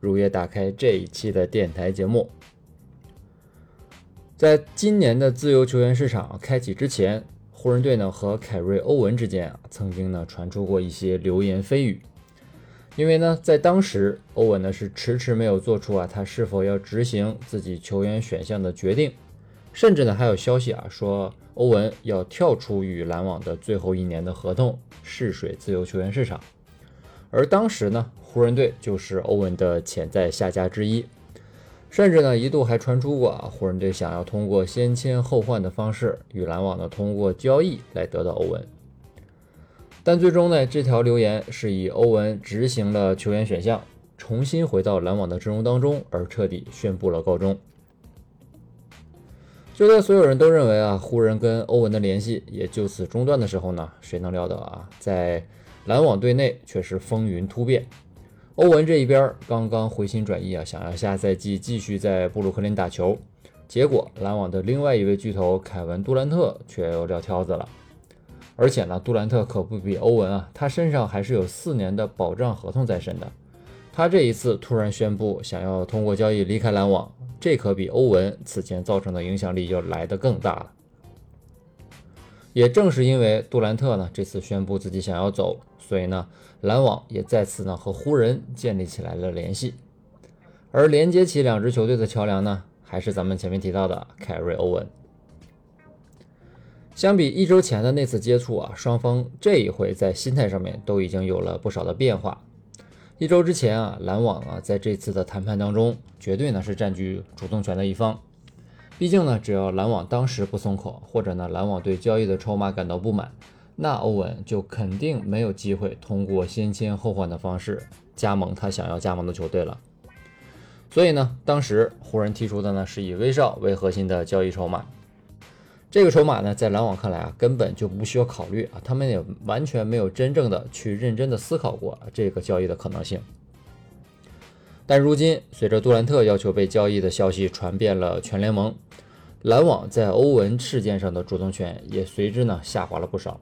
如约打开这一期的电台节目。在今年的自由球员市场开启之前，湖人队呢和凯瑞·欧文之间啊，曾经呢传出过一些流言蜚语。因为呢，在当时，欧文呢是迟迟没有做出啊他是否要执行自己球员选项的决定，甚至呢还有消息啊说欧文要跳出与篮网的最后一年的合同。试水自由球员市场，而当时呢，湖人队就是欧文的潜在下家之一，甚至呢一度还传出过啊，湖人队想要通过先签后换的方式与篮网呢通过交易来得到欧文，但最终呢这条留言是以欧文执行了球员选项，重新回到篮网的阵容当中而彻底宣布了告终。就在所有人都认为啊，湖人跟欧文的联系也就此中断的时候呢，谁能料到啊，在篮网队内却是风云突变。欧文这一边刚刚回心转意啊，想要下赛季继续在布鲁克林打球，结果篮网的另外一位巨头凯文杜兰特却又撂挑子了。而且呢，杜兰特可不比欧文啊，他身上还是有四年的保障合同在身的。他这一次突然宣布想要通过交易离开篮网，这可比欧文此前造成的影响力要来得更大了。也正是因为杜兰特呢这次宣布自己想要走，所以呢篮网也再次呢和湖人建立起来了联系。而连接起两支球队的桥梁呢，还是咱们前面提到的凯瑞·欧文。相比一周前的那次接触啊，双方这一回在心态上面都已经有了不少的变化。一周之前啊，篮网啊在这次的谈判当中，绝对呢是占据主动权的一方。毕竟呢，只要篮网当时不松口，或者呢篮网对交易的筹码感到不满，那欧文就肯定没有机会通过先签后换的方式加盟他想要加盟的球队了。所以呢，当时湖人提出的呢是以威少为核心的交易筹码。这个筹码呢，在篮网看来啊，根本就不需要考虑啊，他们也完全没有真正的去认真的思考过这个交易的可能性。但如今，随着杜兰特要求被交易的消息传遍了全联盟，篮网在欧文事件上的主动权也随之呢下滑了不少。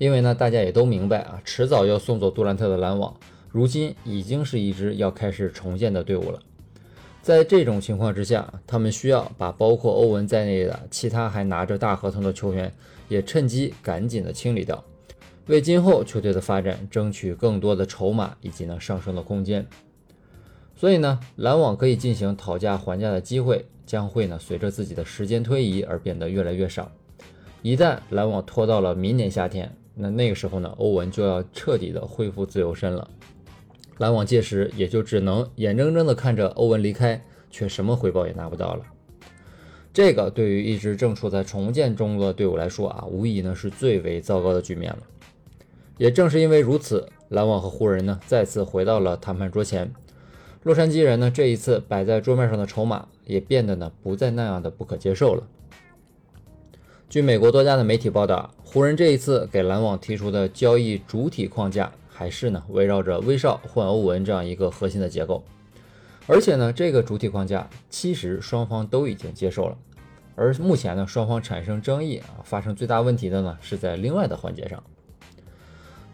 因为呢，大家也都明白啊，迟早要送走杜兰特的篮网，如今已经是一支要开始重建的队伍了。在这种情况之下，他们需要把包括欧文在内的其他还拿着大合同的球员也趁机赶紧的清理掉，为今后球队的发展争取更多的筹码以及呢上升的空间。所以呢，篮网可以进行讨价还价的机会将会呢随着自己的时间推移而变得越来越少。一旦篮网拖到了明年夏天，那那个时候呢，欧文就要彻底的恢复自由身了。篮网届时也就只能眼睁睁的看着欧文离开，却什么回报也拿不到了。这个对于一支正处在重建中的队伍来说啊，无疑呢是最为糟糕的局面了。也正是因为如此，篮网和湖人呢再次回到了谈判桌前。洛杉矶人呢这一次摆在桌面上的筹码也变得呢不再那样的不可接受了。据美国多家的媒体报道，湖人这一次给篮网提出的交易主体框架。还是呢，围绕着威少换欧文这样一个核心的结构，而且呢，这个主体框架其实双方都已经接受了。而目前呢，双方产生争议啊，发生最大问题的呢，是在另外的环节上。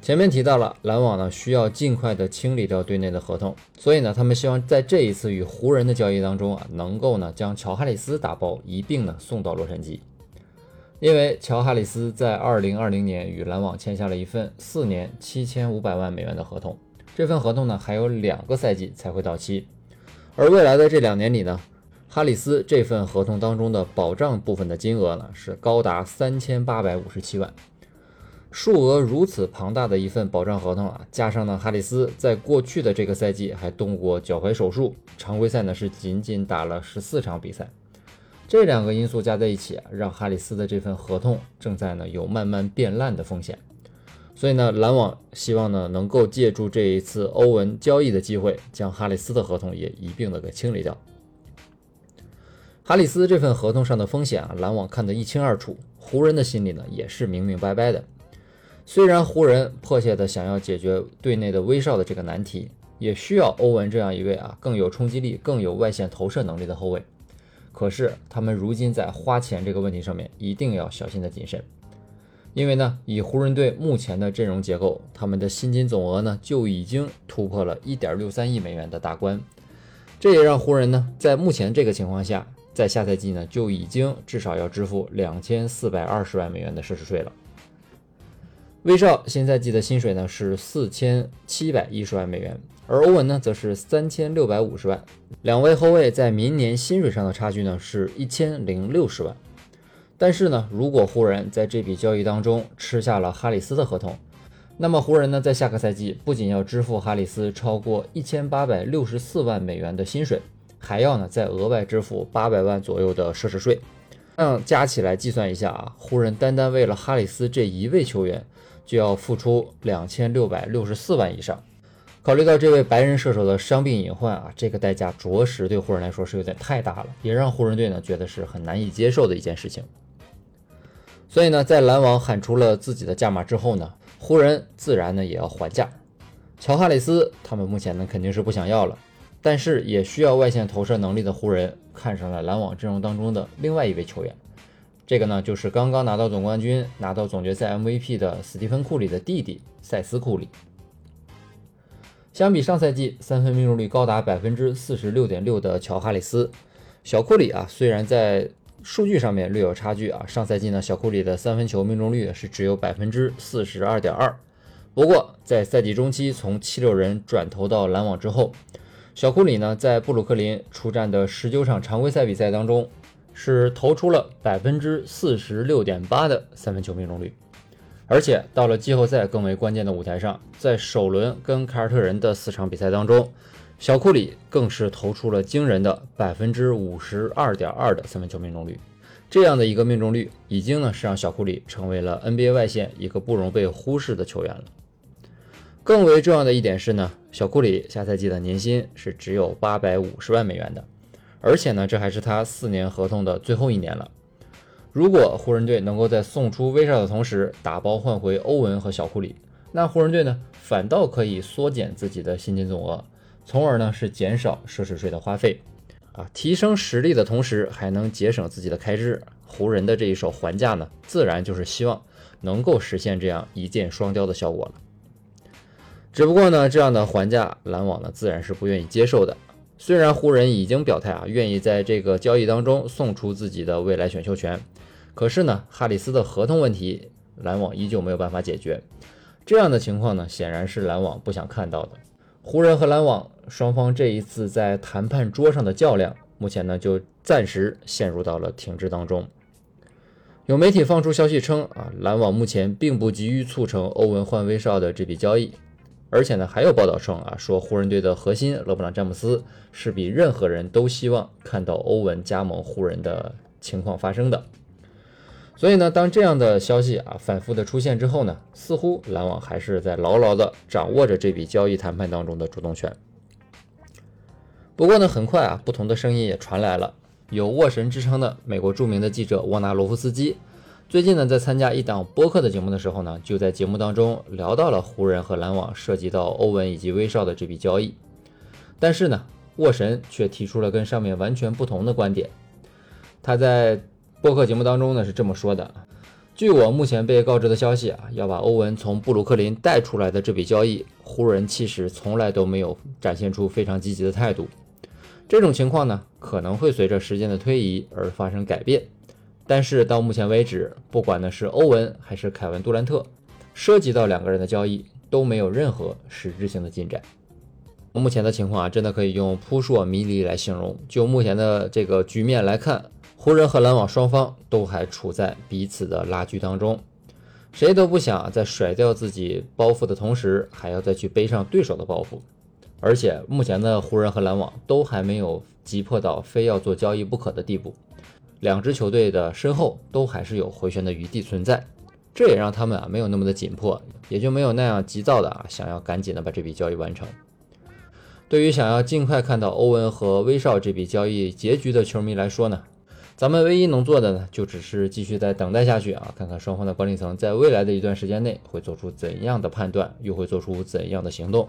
前面提到了，篮网呢需要尽快的清理掉队内的合同，所以呢，他们希望在这一次与湖人的交易当中啊，能够呢将乔哈里斯打包一并呢送到洛杉矶。因为乔哈里斯在二零二零年与篮网签下了一份四年七千五百万美元的合同，这份合同呢还有两个赛季才会到期，而未来的这两年里呢，哈里斯这份合同当中的保障部分的金额呢是高达三千八百五十七万，数额如此庞大的一份保障合同啊，加上呢哈里斯在过去的这个赛季还动过脚踝手术，常规赛呢是仅仅打了十四场比赛。这两个因素加在一起，让哈里斯的这份合同正在呢有慢慢变烂的风险。所以呢，篮网希望呢能够借助这一次欧文交易的机会，将哈里斯的合同也一并的给清理掉。哈里斯这份合同上的风险啊，篮网看得一清二楚，湖人的心里呢也是明明白白的。虽然湖人迫切的想要解决队内的威少的这个难题，也需要欧文这样一位啊更有冲击力、更有外线投射能力的后卫，可是他们如今在花钱这个问题上面一定要小心的谨慎，因为呢，以湖人队目前的阵容结构，他们的薪金总额呢就已经突破了一点六三亿美元的大关，这也让湖人呢在目前这个情况下。在下赛季呢，就已经至少要支付两千四百二十万美元的奢侈税了。威少新赛季的薪水呢是四千七百一十万美元，而欧文呢则是三千六百五十万。两位后卫在明年薪水上的差距呢是一千零六十万。但是呢，如果湖人在这笔交易当中吃下了哈里斯的合同，那么湖人呢在下个赛季不仅要支付哈里斯超过一千八百六十四万美元的薪水。还要呢再额外支付八百万左右的奢侈税，这样加起来计算一下啊，湖人单单为了哈里斯这一位球员就要付出两千六百六十四万以上。考虑到这位白人射手的伤病隐患啊，这个代价着实对湖人来说是有点太大了，也让湖人队呢觉得是很难以接受的一件事情。所以呢，在篮网喊出了自己的价码之后呢，湖人自然呢也要还价。乔哈里斯他们目前呢肯定是不想要了。但是也需要外线投射能力的湖人看上了篮网阵容当中的另外一位球员，这个呢就是刚刚拿到总冠军、拿到总决赛 MVP 的斯蒂芬库里的弟弟塞斯库里。相比上赛季三分命中率高达百分之四十六点六的乔哈里斯，小库里啊虽然在数据上面略有差距啊，上赛季呢小库里的三分球命中率是只有百分之四十二点二，不过在赛季中期从七六人转投到篮网之后。小库里呢，在布鲁克林出战的十九场常规赛比赛当中，是投出了百分之四十六点八的三分球命中率，而且到了季后赛更为关键的舞台上，在首轮跟凯尔特人的四场比赛当中，小库里更是投出了惊人的百分之五十二点二的三分球命中率。这样的一个命中率，已经呢是让小库里成为了 NBA 外线一个不容被忽视的球员了。更为重要的一点是呢，小库里下赛季的年薪是只有八百五十万美元的，而且呢，这还是他四年合同的最后一年了。如果湖人队能够在送出威少的同时打包换回欧文和小库里，那湖人队呢反倒可以缩减自己的薪金总额，从而呢是减少奢侈税的花费，啊，提升实力的同时还能节省自己的开支。湖人的这一手还价呢，自然就是希望能够实现这样一箭双雕的效果了。只不过呢，这样的还价，篮网呢自然是不愿意接受的。虽然湖人已经表态啊，愿意在这个交易当中送出自己的未来选秀权，可是呢，哈里斯的合同问题，篮网依旧没有办法解决。这样的情况呢，显然是篮网不想看到的。湖人和篮网双方这一次在谈判桌上的较量，目前呢就暂时陷入到了停滞当中。有媒体放出消息称啊，篮网目前并不急于促成欧文换威少的这笔交易。而且呢，还有报道称啊，说湖人队的核心勒布朗詹姆斯是比任何人都希望看到欧文加盟湖人的情况发生的。所以呢，当这样的消息啊反复的出现之后呢，似乎篮网还是在牢牢的掌握着这笔交易谈判当中的主动权。不过呢，很快啊，不同的声音也传来了，有“沃神”之称的美国著名的记者沃纳罗夫斯基。最近呢，在参加一档播客的节目的时候呢，就在节目当中聊到了湖人和篮网涉及到欧文以及威少的这笔交易。但是呢，沃神却提出了跟上面完全不同的观点。他在播客节目当中呢是这么说的：，据我目前被告知的消息啊，要把欧文从布鲁克林带出来的这笔交易，湖人其实从来都没有展现出非常积极的态度。这种情况呢，可能会随着时间的推移而发生改变。但是到目前为止，不管呢是欧文还是凯文杜兰特，涉及到两个人的交易都没有任何实质性的进展。目前的情况啊，真的可以用扑朔迷离来形容。就目前的这个局面来看，湖人和篮网双方都还处在彼此的拉锯当中，谁都不想在甩掉自己包袱的同时，还要再去背上对手的包袱。而且目前的湖人和篮网都还没有急迫到非要做交易不可的地步。两支球队的身后都还是有回旋的余地存在，这也让他们啊没有那么的紧迫，也就没有那样急躁的啊想要赶紧的把这笔交易完成。对于想要尽快看到欧文和威少这笔交易结局的球迷来说呢，咱们唯一能做的呢，就只是继续再等待下去啊，看看双方的管理层在未来的一段时间内会做出怎样的判断，又会做出怎样的行动。